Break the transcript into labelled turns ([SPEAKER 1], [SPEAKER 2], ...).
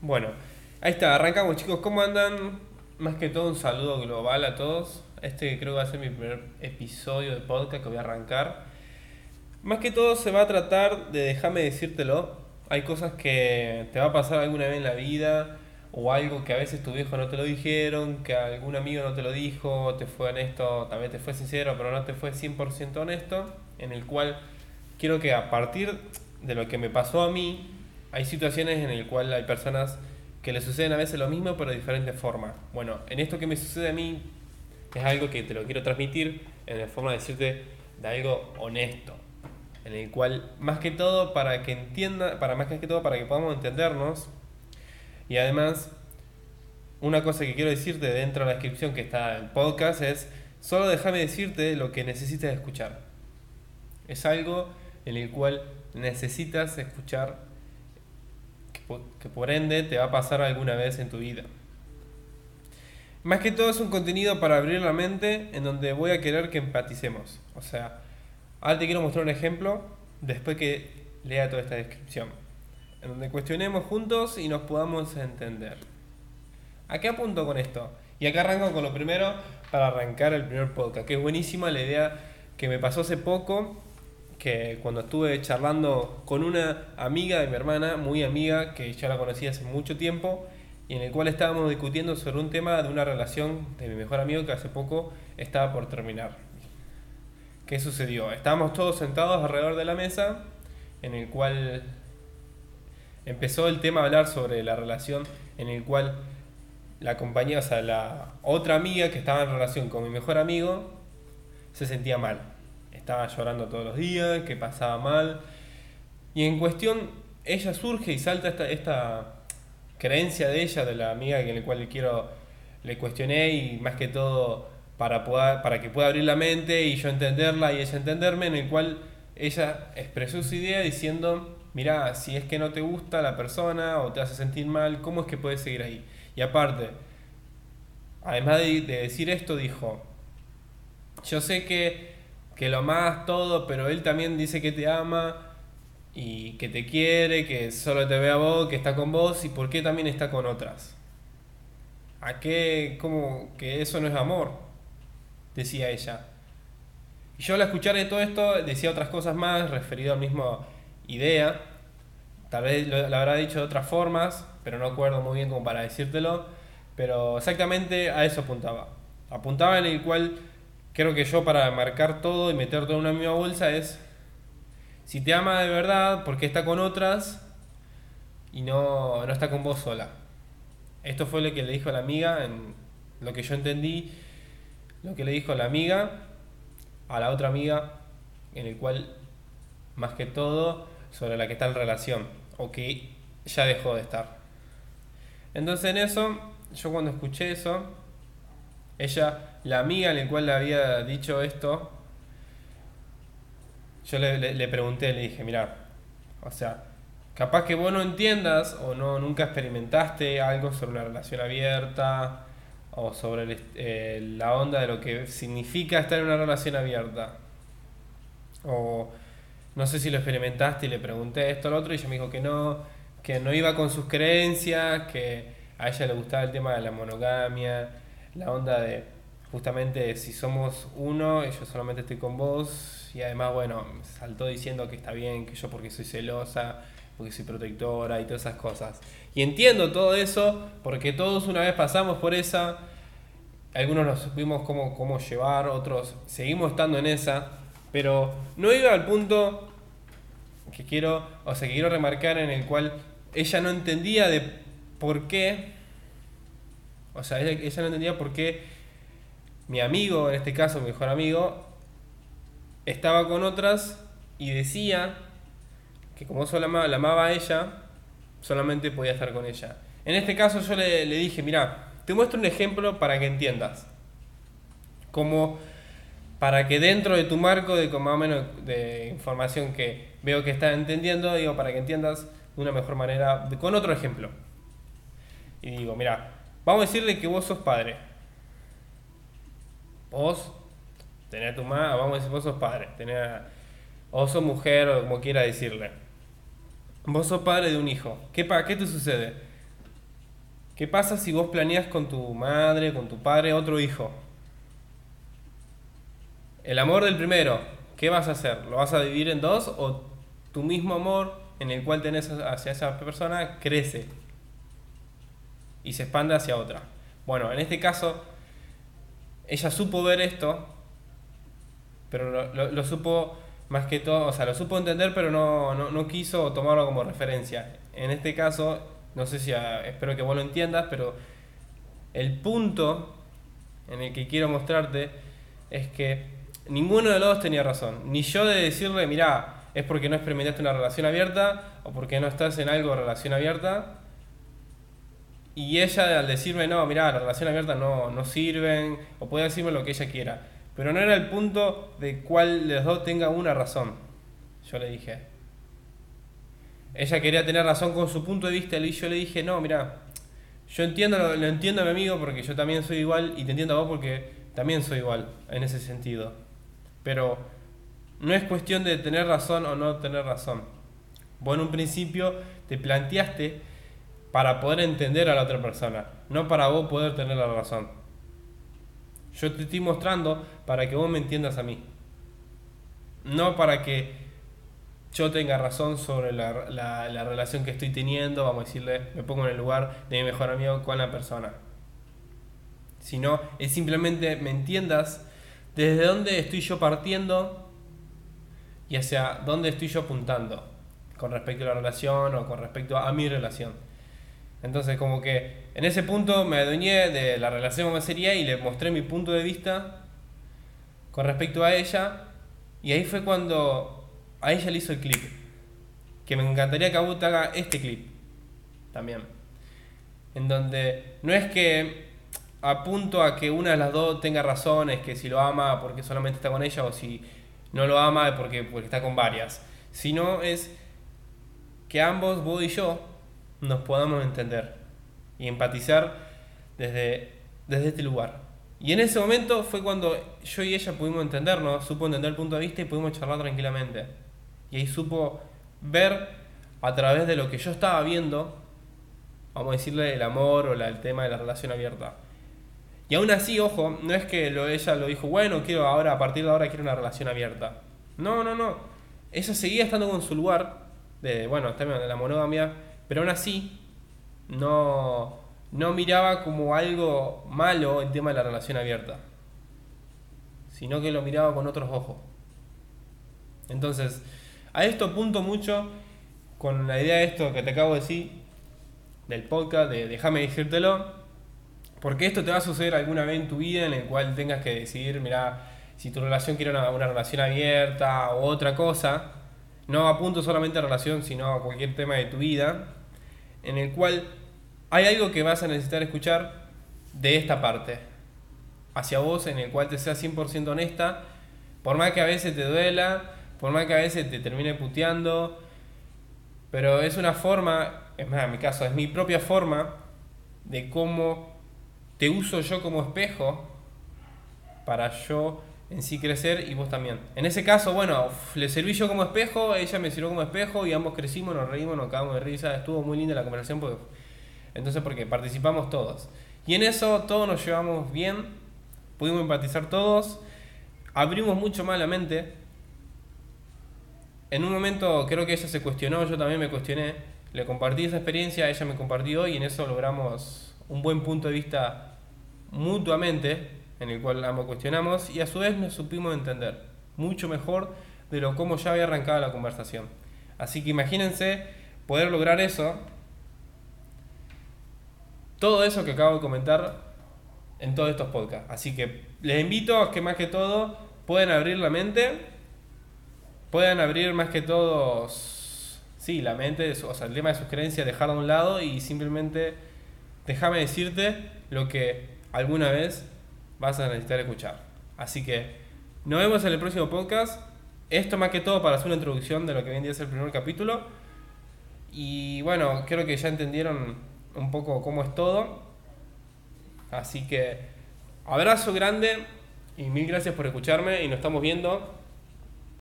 [SPEAKER 1] Bueno, ahí está, arrancamos chicos, ¿cómo andan? Más que todo un saludo global a todos. Este creo que va a ser mi primer episodio de podcast que voy a arrancar. Más que todo se va a tratar de déjame decírtelo. Hay cosas que te va a pasar alguna vez en la vida o algo que a veces tu viejo no te lo dijeron, que algún amigo no te lo dijo, te fue honesto, también te fue sincero, pero no te fue 100% honesto, en el cual quiero que a partir de lo que me pasó a mí, hay situaciones en las cuales hay personas que le suceden a veces lo mismo pero de diferentes formas. Bueno, en esto que me sucede a mí es algo que te lo quiero transmitir en la forma de decirte de algo honesto, en el cual más que todo para que entienda, para más que todo para que podamos entendernos y además una cosa que quiero decirte dentro de la descripción que está el podcast es solo déjame decirte lo que necesitas escuchar. Es algo en el cual necesitas escuchar que por ende te va a pasar alguna vez en tu vida. Más que todo es un contenido para abrir la mente en donde voy a querer que empaticemos. O sea, ahora te quiero mostrar un ejemplo después que lea toda esta descripción. En donde cuestionemos juntos y nos podamos entender. ¿A qué apunto con esto? Y acá arranco con lo primero para arrancar el primer podcast, que es buenísima la idea que me pasó hace poco que cuando estuve charlando con una amiga de mi hermana, muy amiga, que ya la conocí hace mucho tiempo, y en el cual estábamos discutiendo sobre un tema de una relación de mi mejor amigo que hace poco estaba por terminar. ¿Qué sucedió? Estábamos todos sentados alrededor de la mesa, en el cual empezó el tema a hablar sobre la relación en el cual la compañía, o sea, la otra amiga que estaba en relación con mi mejor amigo, se sentía mal estaba llorando todos los días, que pasaba mal. Y en cuestión, ella surge y salta esta, esta creencia de ella, de la amiga en la cual le quiero, le cuestioné y más que todo para, para que pueda abrir la mente y yo entenderla y ella entenderme, en el cual ella expresó su idea diciendo, mira, si es que no te gusta la persona o te hace sentir mal, ¿cómo es que puedes seguir ahí? Y aparte, además de decir esto, dijo, yo sé que que lo amas todo, pero él también dice que te ama y que te quiere, que solo te ve a vos, que está con vos y por qué también está con otras. ¿A qué? ¿Cómo que eso no es amor? Decía ella. Y yo al escuchar de todo esto decía otras cosas más referido a la misma idea. Tal vez lo, lo habrá dicho de otras formas, pero no acuerdo muy bien como para decírtelo. Pero exactamente a eso apuntaba. Apuntaba en el cual creo que yo para marcar todo y meter todo en una misma bolsa es, si te ama de verdad, porque está con otras y no, no está con vos sola. Esto fue lo que le dijo a la amiga, en lo que yo entendí, lo que le dijo la amiga a la otra amiga, en el cual, más que todo, sobre la que está en relación, o que ya dejó de estar. Entonces en eso, yo cuando escuché eso, ella, la amiga en la cual le había dicho esto, yo le, pregunté, le dije, mira, o sea, capaz que vos no entiendas o no nunca experimentaste algo sobre una relación abierta o sobre eh, la onda de lo que significa estar en una relación abierta. O no sé si lo experimentaste y le pregunté esto al otro y ella me dijo que no, que no iba con sus creencias, que a ella le gustaba el tema de la monogamia, la onda de justamente si somos uno, yo solamente estoy con vos y además, bueno, saltó diciendo que está bien, que yo porque soy celosa, porque soy protectora y todas esas cosas. Y entiendo todo eso porque todos una vez pasamos por esa, algunos nos supimos cómo, cómo llevar, otros seguimos estando en esa, pero no iba al punto que quiero, o sea, que quiero remarcar en el cual ella no entendía de por qué o sea, ella, no entendía por qué mi amigo, en este caso mi mejor amigo, estaba con otras y decía que como solo la amaba a ella, solamente podía estar con ella. En este caso yo le, dije, mira, te muestro un ejemplo para que entiendas. Como para que dentro de tu marco de más o menos de información que veo que estás entendiendo, digo, para que entiendas de una mejor manera, con otro ejemplo. Y digo, mira, Vamos a decirle que vos sos padre. Vos tenés a tu madre, vamos a decir vos sos padre, tenés o sos mujer o como quiera decirle. Vos sos padre de un hijo. ¿Qué, pa ¿Qué te sucede? ¿Qué pasa si vos planeas con tu madre, con tu padre, otro hijo? El amor del primero, ¿qué vas a hacer? ¿Lo vas a dividir en dos o tu mismo amor en el cual tenés hacia esa persona crece y se expande hacia otra? Bueno, en este caso, ella supo ver esto, pero lo, supo más que todo, o sea, lo supo entender, pero no, no, quiso tomarlo como referencia. En este caso, no sé si espero que vos lo entiendas, pero el punto en el que quiero mostrarte es que ninguno de los dos tenía razón. Ni yo de decirle, mira, es porque no experimentaste una relación abierta o porque no estás en algo de relación abierta. Y ella al decirme, no, mira, la relación abierta no, no sirven, o puede decirme lo que ella quiera. Pero no era el punto de cuál de los dos tenga una razón. Yo le dije. Ella quería tener razón con su punto de vista y yo le dije, no, mira, yo entiendo, lo, lo entiendo a mi amigo porque yo también soy igual y te entiendo a vos porque también soy igual en ese sentido. Pero no es cuestión de tener razón o no tener razón. Vos en un principio te planteaste para poder entender a la otra persona, no para vos poder tener la razón. Yo te estoy mostrando para que vos me entiendas a mí. No para que yo tenga razón sobre la, la, relación que estoy teniendo, vamos a decirle, me pongo en el lugar de mi mejor amigo con la persona. Sino es simplemente me entiendas desde dónde estoy yo partiendo y hacia dónde estoy yo apuntando con respecto a la relación o con respecto a mi relación. Entonces como que en ese punto me adueñé de la relación como sería y le mostré mi punto de vista con respecto a ella y ahí fue cuando a ella le hizo el clip. Que me encantaría que a te haga este clip también. En donde no es que apunto a que una de las dos tenga razones, que si lo ama porque solamente está con ella o si no lo ama porque, porque está con varias. Sino es que ambos, vos y yo, nos podamos entender y empatizar desde, desde este lugar. Y en ese momento fue cuando yo y ella pudimos entendernos, supo entender el punto de vista y pudimos charlar tranquilamente. Y ahí supo ver a través de lo que yo estaba viendo, vamos a decirle el amor o el tema de la relación abierta. Y aún así, ojo, no es que lo, ella lo dijo, bueno, quiero ahora, a partir de ahora quiero una relación abierta. No, no, no. Ella seguía estando con su lugar, de, bueno, de la monogamia, pero aún así no, no miraba como algo malo el tema de la relación abierta, sino que lo miraba con otros ojos. Entonces, a esto apunto mucho con la idea de esto que te acabo de decir, del podcast, de déjame decírtelo porque esto te va a suceder alguna vez en tu vida en el cual tengas que decidir, mira, si tu relación quiere una, relación abierta o otra cosa, no apunto solamente a relación, sino a cualquier tema de tu vida, en el cual hay algo que vas a necesitar escuchar de esta parte, hacia vos, en el cual te seas 100% honesta, por más que a veces te duela, por más que a veces te termine puteando, pero es una forma, es más, en mi caso, es mi propia forma de cómo te uso yo como espejo para yo en sí crecer y vos también. En ese caso, bueno, le serví yo como espejo, ella me sirvió como espejo y ambos crecimos, nos reímos, nos cagamos de risa, estuvo muy linda la conversación porque, entonces porque participamos todos. Y en eso todos nos llevamos bien, pudimos empatizar todos, abrimos mucho más la mente. En un momento creo que ella se cuestionó, yo también me cuestioné, le compartí esa experiencia, ella me compartió y en eso logramos un buen punto de vista mutuamente, en el cual ambos cuestionamos, y a su vez nos supimos entender mucho mejor de lo como ya había arrancado la conversación. Así que imagínense poder lograr eso, todo eso que acabo de comentar en todos estos podcasts. Así que les invito a que más que todo puedan abrir la mente, puedan abrir más que todo, sí, la mente, o sea, el tema de sus creencias, dejarlo a un lado y simplemente déjame decirte lo que alguna vez vas a necesitar escuchar. Así que nos vemos en el próximo podcast. Esto más que todo para hacer una introducción de lo que en día es el primer capítulo. Y bueno, creo que ya entendieron un poco cómo es todo. Así que abrazo grande y mil gracias por escucharme y nos estamos viendo